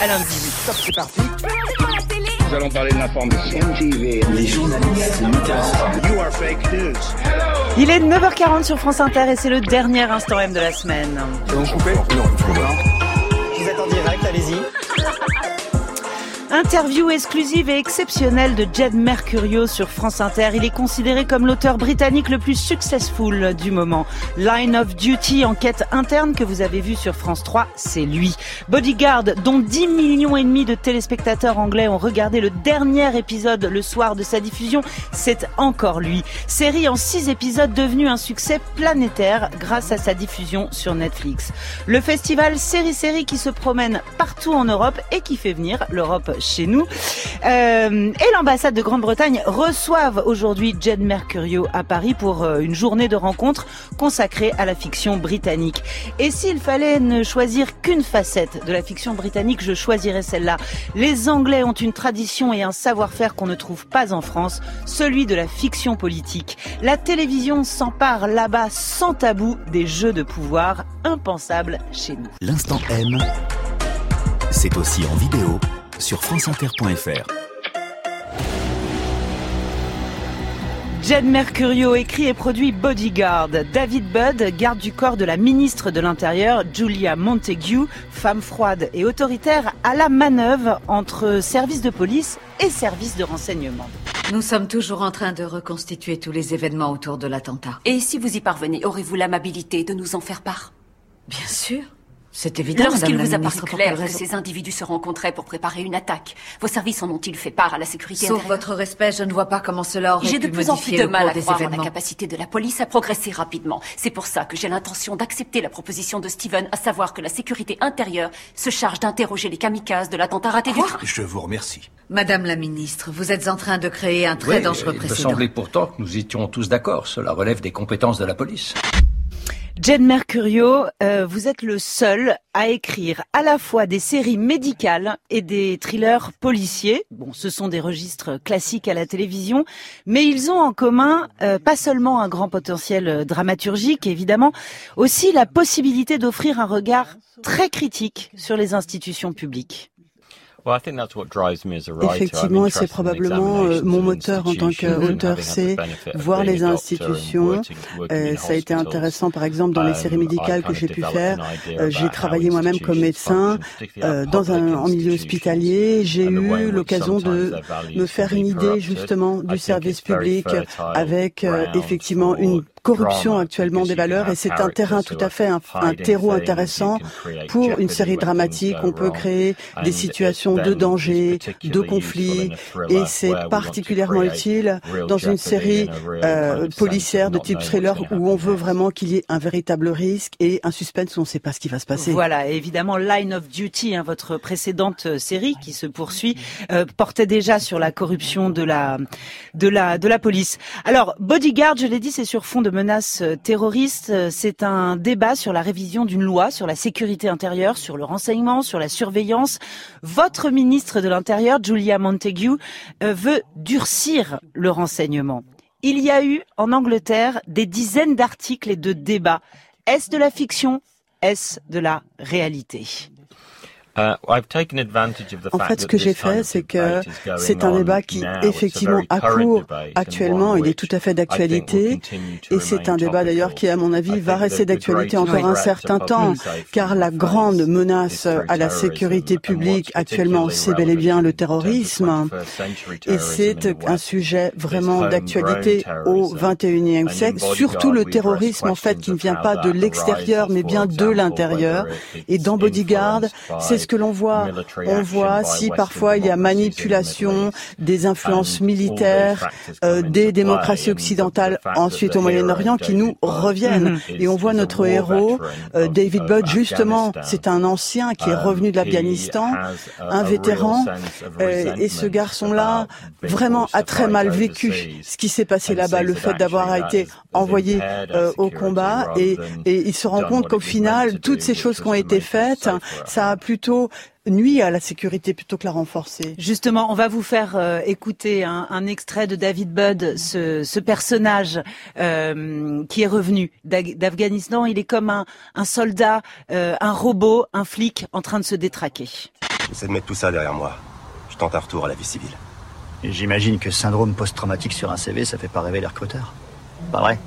Alain Dizy. Top, c'est parti. Nous allons parler de l'information. MTV, les journalistes You are fake news. Il est 9h40 sur France Inter et c'est le dernier instant M de la semaine. Coupé? Non, Vous êtes en direct, allez-y. Interview exclusive et exceptionnelle de Jed Mercurio sur France Inter. Il est considéré comme l'auteur britannique le plus successful du moment. Line of Duty, enquête interne que vous avez vue sur France 3, c'est lui. Bodyguard, dont 10 millions et demi de téléspectateurs anglais ont regardé le dernier épisode le soir de sa diffusion, c'est encore lui. Série en 6 épisodes devenue un succès planétaire grâce à sa diffusion sur Netflix. Le festival Série Série qui se promène partout en Europe et qui fait venir l'Europe chez nous. Euh, et l'ambassade de Grande-Bretagne reçoivent aujourd'hui Jed Mercurio à Paris pour euh, une journée de rencontres consacrée à la fiction britannique. Et s'il fallait ne choisir qu'une facette de la fiction britannique, je choisirais celle-là. Les Anglais ont une tradition et un savoir-faire qu'on ne trouve pas en France, celui de la fiction politique. La télévision s'empare là-bas sans tabou des jeux de pouvoir impensables chez nous. L'instant M, c'est aussi en vidéo sur franceinter.fr. Jed Mercurio écrit et produit Bodyguard. David Budd, garde du corps de la ministre de l'Intérieur, Julia Montague, femme froide et autoritaire, à la manœuvre entre services de police et services de renseignement. Nous sommes toujours en train de reconstituer tous les événements autour de l'attentat. Et si vous y parvenez, aurez-vous l'amabilité de nous en faire part? Bien sûr. C'est évident, Lorsqu'il vous a paru clair que ces individus se rencontraient pour préparer une attaque, vos services en ont-ils fait part à la sécurité Sauf intérieure votre respect, je ne vois pas comment cela aurait J'ai de pu plus en plus de mal à croire en la capacité de la police à progresser rapidement. C'est pour ça que j'ai l'intention d'accepter la proposition de Steven, à savoir que la sécurité intérieure se charge d'interroger les kamikazes de l'attentat raté du train. Je vous remercie. Madame la ministre, vous êtes en train de créer un très Oui, dangereux il me précédent. semblait pourtant que nous étions tous d'accord. Cela relève des compétences de la police. Jed Mercurio, euh, vous êtes le seul à écrire à la fois des séries médicales et des thrillers policiers. Bon, ce sont des registres classiques à la télévision, mais ils ont en commun euh, pas seulement un grand potentiel euh, dramaturgique, évidemment, aussi la possibilité d'offrir un regard très critique sur les institutions publiques. Effectivement, c'est probablement euh, mon moteur en tant qu'auteur, c'est voir les institutions. Euh, ça a été intéressant, par exemple, dans les séries médicales que j'ai pu faire. Euh, j'ai travaillé moi-même comme médecin euh, dans un en milieu hospitalier. J'ai eu l'occasion de me faire une idée justement du service public avec effectivement une corruption actuellement des valeurs et c'est un terrain tout à fait un, un terreau intéressant pour une série dramatique. On peut créer des situations de danger, de conflit et c'est particulièrement utile dans une série euh, policière de type thriller où on veut vraiment qu'il y ait un véritable risque et un suspense où on ne sait pas ce qui va se passer. Voilà, évidemment, Line of Duty, hein, votre précédente euh, série qui se poursuit, euh, portait déjà sur la corruption de la de la de la police. Alors, Bodyguard, je l'ai dit, c'est sur fond de menaces euh, terroristes. Euh, C'est un débat sur la révision d'une loi sur la sécurité intérieure, sur le renseignement, sur la surveillance. Votre ministre de l'Intérieur, Julia Montague, euh, veut durcir le renseignement. Il y a eu en Angleterre des dizaines d'articles et de débats. Est-ce de la fiction? Est-ce de la réalité? En fait, ce que j'ai fait, c'est que c'est un débat qui, effectivement, a cours actuellement. Il est tout à fait d'actualité. Et c'est un débat, d'ailleurs, qui, à mon avis, va rester d'actualité encore un certain temps. Car la grande menace à la sécurité publique actuellement, c'est bel et bien le terrorisme. Et c'est un sujet vraiment d'actualité au 21e siècle. Surtout le terrorisme, en fait, qui ne vient pas de l'extérieur, mais bien de l'intérieur. Et dans Bodyguard, c'est ce que l'on voit. On voit si parfois il y a manipulation des influences militaires euh, des démocraties occidentales ensuite au Moyen-Orient qui nous reviennent. Et on voit notre héros, euh, David Budd, justement, c'est un ancien qui est revenu de l'Afghanistan, un vétéran, euh, et ce garçon-là vraiment a très mal vécu ce qui s'est passé là-bas, le fait d'avoir été envoyé euh, au combat, et, et il se rend compte qu'au final, toutes ces choses qui ont été faites, ça a plutôt nuit à la sécurité plutôt que la renforcer. Justement, on va vous faire euh, écouter un, un extrait de David Budd, ce, ce personnage euh, qui est revenu d'Afghanistan. Il est comme un, un soldat, euh, un robot, un flic en train de se détraquer. J'essaie de mettre tout ça derrière moi. Je tente un retour à la vie civile. J'imagine que syndrome post-traumatique sur un CV, ça fait pas rêver les recruteurs. Pas vrai?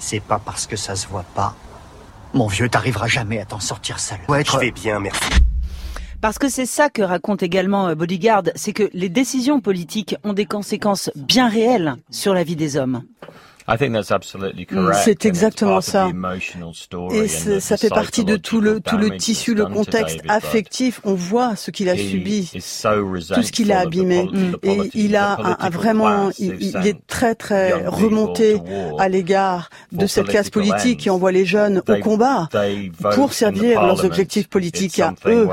C'est pas parce que ça se voit pas. Mon vieux, t'arriveras jamais à t'en sortir seul. être... Je vais bien, merci. Parce que c'est ça que raconte également euh, Bodyguard, c'est que les décisions politiques ont des conséquences bien réelles sur la vie des hommes. C'est exactement ça. Et ça fait partie de tout le, tout le tissu, le contexte affectif. On voit ce qu'il a subi, tout ce qu'il a abîmé. Et il a vraiment, il, est très très remonté à l'égard de cette classe politique qui envoie les jeunes au combat pour servir leurs objectifs politiques à eux.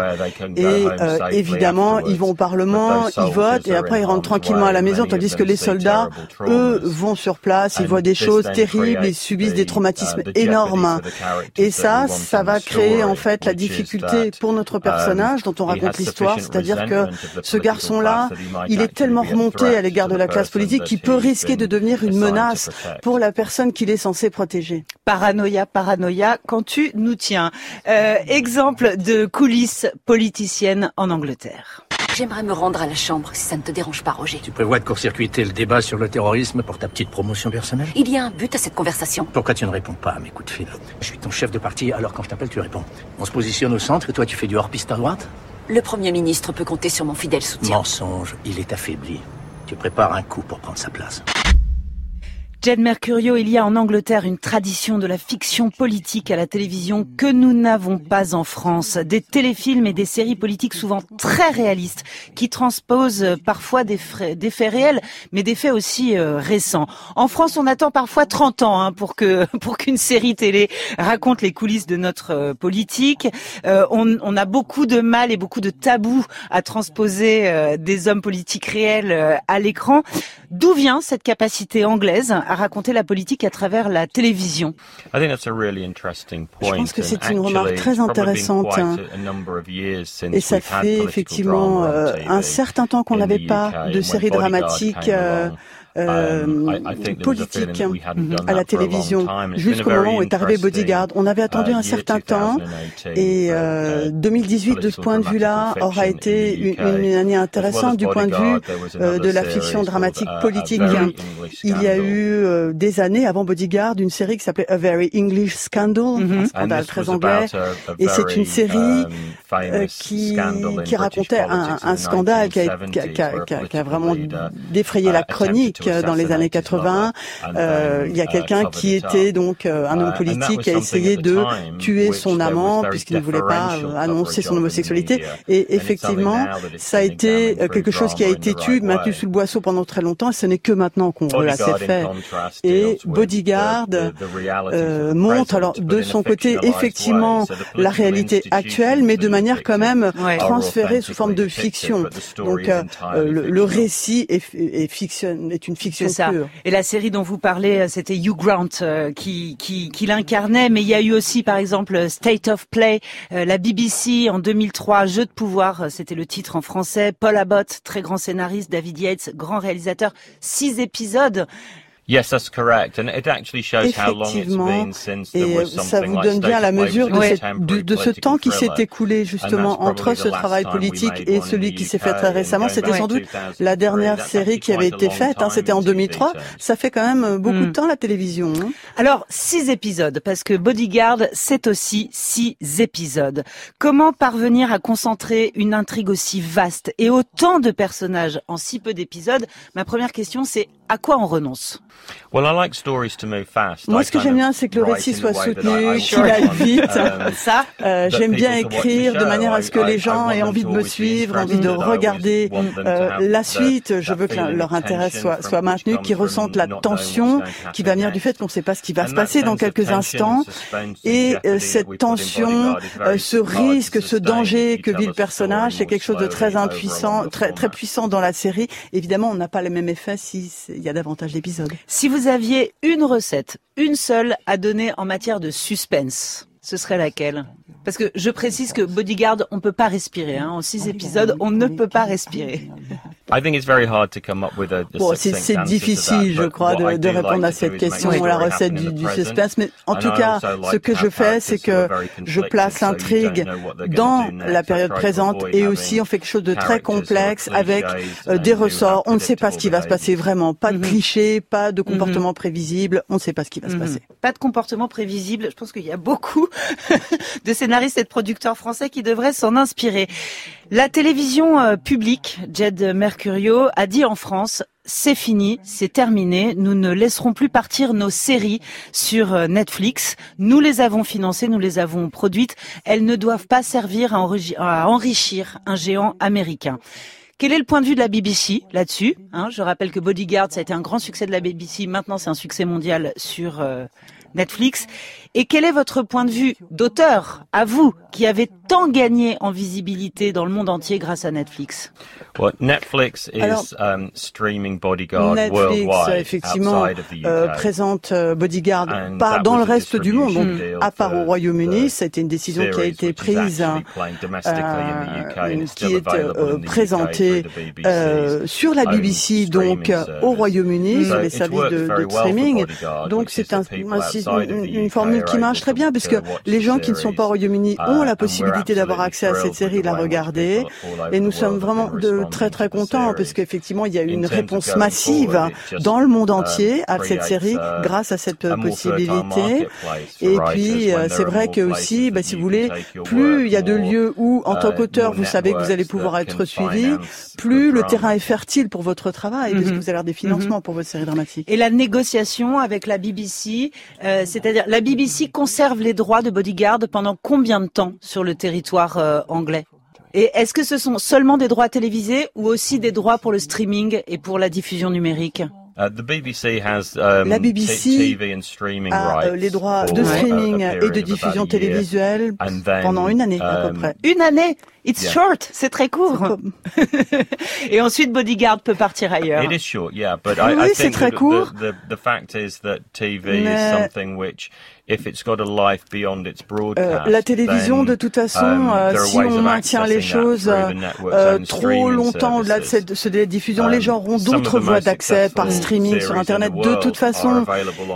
Et euh, évidemment, ils vont au Parlement, ils votent et après ils rentrent tranquillement à la maison, tandis que les soldats, eux, vont sur place, ils voient des choses terribles, ils subissent des traumatismes énormes. Et ça, ça va créer en fait la difficulté pour notre personnage dont on raconte l'histoire, c'est-à-dire que ce garçon-là, il est tellement remonté à l'égard de la classe politique qu'il peut risquer de devenir une menace pour la personne qu'il est censé protéger. Paranoïa, paranoïa, quand tu nous tiens. Euh, exemple de coulisses politiciennes en Angleterre. J'aimerais me rendre à la chambre, si ça ne te dérange pas, Roger. Tu prévois de court-circuiter le débat sur le terrorisme pour ta petite promotion personnelle? Il y a un but à cette conversation. Pourquoi tu ne réponds pas à mes coups de fil? Je suis ton chef de parti, alors quand je t'appelle, tu réponds. On se positionne au centre et toi, tu fais du hors-piste à droite? Le Premier ministre peut compter sur mon fidèle soutien. Mensonge, il est affaibli. Tu prépares un coup pour prendre sa place. Jed Mercurio, il y a en Angleterre une tradition de la fiction politique à la télévision que nous n'avons pas en France. Des téléfilms et des séries politiques souvent très réalistes qui transposent parfois des, faits réels, mais des faits aussi euh, récents. En France, on attend parfois 30 ans hein, pour que pour qu'une série télé raconte les coulisses de notre euh, politique. Euh, on, on, a beaucoup de mal et beaucoup de tabous à transposer des hommes politiques réels à l'écran. D'où vient cette capacité anglaise raconter la politique à travers la télévision Je pense que c'est une remarque très intéressante. Hein. Et ça fait effectivement euh, un certain temps qu'on n'avait pas de série dramatique politique. à la télévision. jusqu'au moment où est arrivé Bodyguard. On avait attendu uh, un certain temps. et euh, 2018 de ce point de vue-là aura été une, une, année intéressante du point de vue euh, de la fiction dramatique uh, politique. Il y a eu euh, des années avant Bodyguard une série qui s'appelait A Very English Scandal, mm-hmm. un scandale très anglais, et c'est une série um, qui, qui racontait un, un scandale qui a, qui, a, qui, a, qui a, vraiment défrayé la chronique dans les années 80. Euh, il y a quelqu'un qui était donc euh, un homme politique qui a essayé de tuer son amant puisqu'il ne voulait pas euh, annoncer son homosexualité. Et effectivement, ça a été quelque chose qui a été tué, maintenu sous le boisseau pendant très longtemps. Et ce n'est que maintenant qu'on relate ces faits. Et Bodyguard euh, montre alors de son côté effectivement la réalité actuelle, mais de manière quand même transférée sous forme de fiction. Donc le, le, récit est, est, fiction, est une fiction ça. Et la série dont vous parlez, euh, c'était Hugh Grant euh, qui, qui, qui l'incarnait, mais il y a eu aussi par exemple State of Play, euh, la BBC en 2003, Jeu de pouvoir, c'était le titre en français, Paul Abbott, très grand scénariste, David Yates, grand réalisateur, six épisodes. Yes, that's correct. And it actually shows how long it's been since et ça vous donne bien la mesure de, cette, de, de ce temps qui s'est écoulé justement entre ce travail politique et celui qui s'est fait très récemment. C'était sans doute la dernière série qui avait été faite. Hein, C'était en 2003. Ça fait quand même beaucoup de hmm. temps la télévision. Hein. Alors six épisodes parce que Bodyguard c'est aussi six épisodes. Comment parvenir à concentrer une intrigue aussi vaste et autant de personnages en si peu d'épisodes? Ma première question c'est à quoi on renonce? Moi, ce que j'aime bien, c'est que le récit soit soutenu, qu'il aille vite. Um, ça, euh, j'aime bien écrire de manière à ce que les gens aient envie de me suivre, envie de regarder euh, la suite. Je veux que leur intérêt soit, soit maintenu, qu'ils ressentent la tension qui va venir du fait qu'on ne sait pas ce qui va se passer dans quelques instants. Et euh, cette tension, ce risque, ce danger que vit le personnage, c'est quelque chose de très impuissant, très, très puissant dans la série. Évidemment, on n'a pas le même effet s'il y a davantage d'épisodes. Si vous aviez une recette, une seule à donner en matière de suspense, ce serait laquelle? Parce que je précise que Bodyguard, on peut pas respirer. Hein. En six épisodes, on ne peut pas respirer. Bon, c'est difficile, je crois, de, de répondre à cette question, la recette du, du suspense. Mais en tout cas, ce que je fais, c'est que je place l'intrigue dans la période présente et aussi on fait quelque chose de très complexe avec euh, des ressorts. On ne sait pas ce qui va se passer vraiment. Pas de mhm. clichés, pas de mhm. comportement prévisible. On ne sait pas ce qui va se mhm. passer. Pas de comportement prévisible. Je pense qu'il y a beaucoup de scénaristes et de producteurs français qui devraient s'en inspirer. La télévision euh, publique, Jed Mercurio, a dit en France c'est fini, c'est terminé. Nous ne laisserons plus partir nos séries sur euh, Netflix. Nous les avons financées, nous les avons produites. Elles ne doivent pas servir à, enrichir un géant américain. Quel est le point de vue de la BBC là-dessus hein? Je rappelle que Bodyguard, ça a été un grand succès de la BBC. Maintenant, c'est un succès mondial sur euh, Netflix. Et quel est votre point de vue d'auteur, à vous, qui avez tant gagné en visibilité dans le monde entier grâce à Netflix Netflix is um, streaming Bodyguard Netflix, effectivement, euh, présente euh, Bodyguard pas dans le reste du monde, donc, à part au Royaume-Uni. C'était une décision qui a été prise, euh, qui est euh, présentée euh, sur la BBC, donc au Royaume-Uni, sur les services de, de streaming. Donc c'est un, une, une formule qui marche très bien puisque les gens qui ne sont pas au Royaume-Uni ont la possibilité d'avoir accès à cette série, la regarder. Et nous sommes vraiment de très très contents parce qu'effectivement il y a eu une réponse massive dans le monde entier à cette série grâce à cette possibilité. Et puis euh, c'est vrai que aussi, bah, si vous voulez, plus il y a de lieux où en tant qu'auteur vous savez que vous allez pouvoir être suivi, plus le terrain est fertile pour votre travail parce que vous avez des financements mhm. pour votre série dramatique. Et la négociation avec la BBC, euh, c'est-à-dire la BBC conserve les droits de Bodyguard pendant combien de temps sur le territoire euh, anglais? Et est-ce que ce sont seulement des droits télévisés ou aussi des droits pour le streaming et pour la diffusion numérique? Uh, BBC um, la BBC a euh, les droits de streaming et de diffusion télévisuelle pendant une année à peu um, près. Une année It's short, c'est très court. et ensuite Bodyguard peut partir ailleurs. It is short, yeah, but I, oui, c'est très court. The, the, the, fact is that TV Mais... is something which euh, la télévision, de toute façon, um, euh, si on maintient les choses euh, trop longtemps au-delà de cette, de diffusion, les um, gens auront d'autres voies d'accès par streaming sur Internet de toute façon.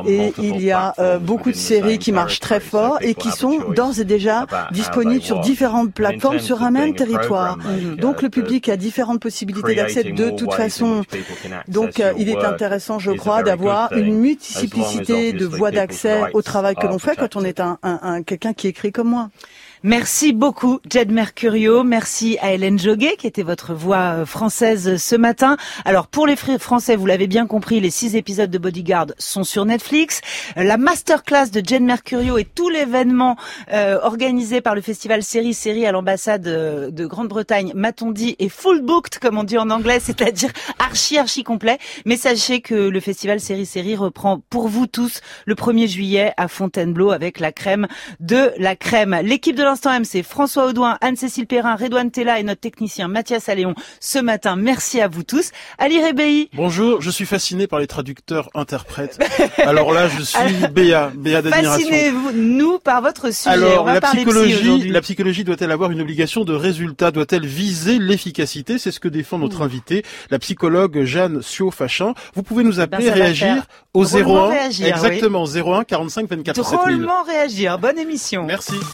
Et il y a beaucoup de séries qui marchent très fort et qui sont d'ores et déjà disponibles sur différentes plateformes sur un même territoire. Donc le public a différentes possibilités d'accès de toute façon. Donc il est intéressant, je crois, d'avoir une multiplicité de voies d'accès au travail que l'on fait quand on est un, un, un quelqu'un qui écrit comme moi. Merci beaucoup, Jed Mercurio. Merci à Hélène Joguet, qui était votre voix euh, française ce matin. Alors, pour les Français, vous l'avez bien compris, les six épisodes de Bodyguard sont sur Netflix. Euh, la masterclass de Jed Mercurio et tout l'événement euh, organisé par le festival Série Série à l'ambassade de Grande-Bretagne, m'a-t-on dit, est full booked, comme on dit en anglais, c'est-à-dire archi, archi complet. Mais sachez que le festival Série Série reprend pour vous tous le 1er juillet à Fontainebleau avec la crème de la crème. L'équipe de l'instant M, c'est François Audouin, Anne-Cécile Perrin, Redouane Tella et notre technicien Mathias Alléon ce matin. Merci à vous tous. Ali. Bonjour, je suis fasciné par les traducteurs interprètes. Alors là, je suis Béa, Béa d'admiration. Fascinez-nous par votre sujet. Alors, la psychologie, la psychologie doit-elle avoir une obligation de résultat? Doit-elle viser l'efficacité? C'est ce que défend notre invité, la psychologue Jeanne Sio-Fachin. Vous pouvez nous eh ben, appeler, réagir au 01, exactement, 01 45 24 Drôlement réagir. Bonne émission. Merci.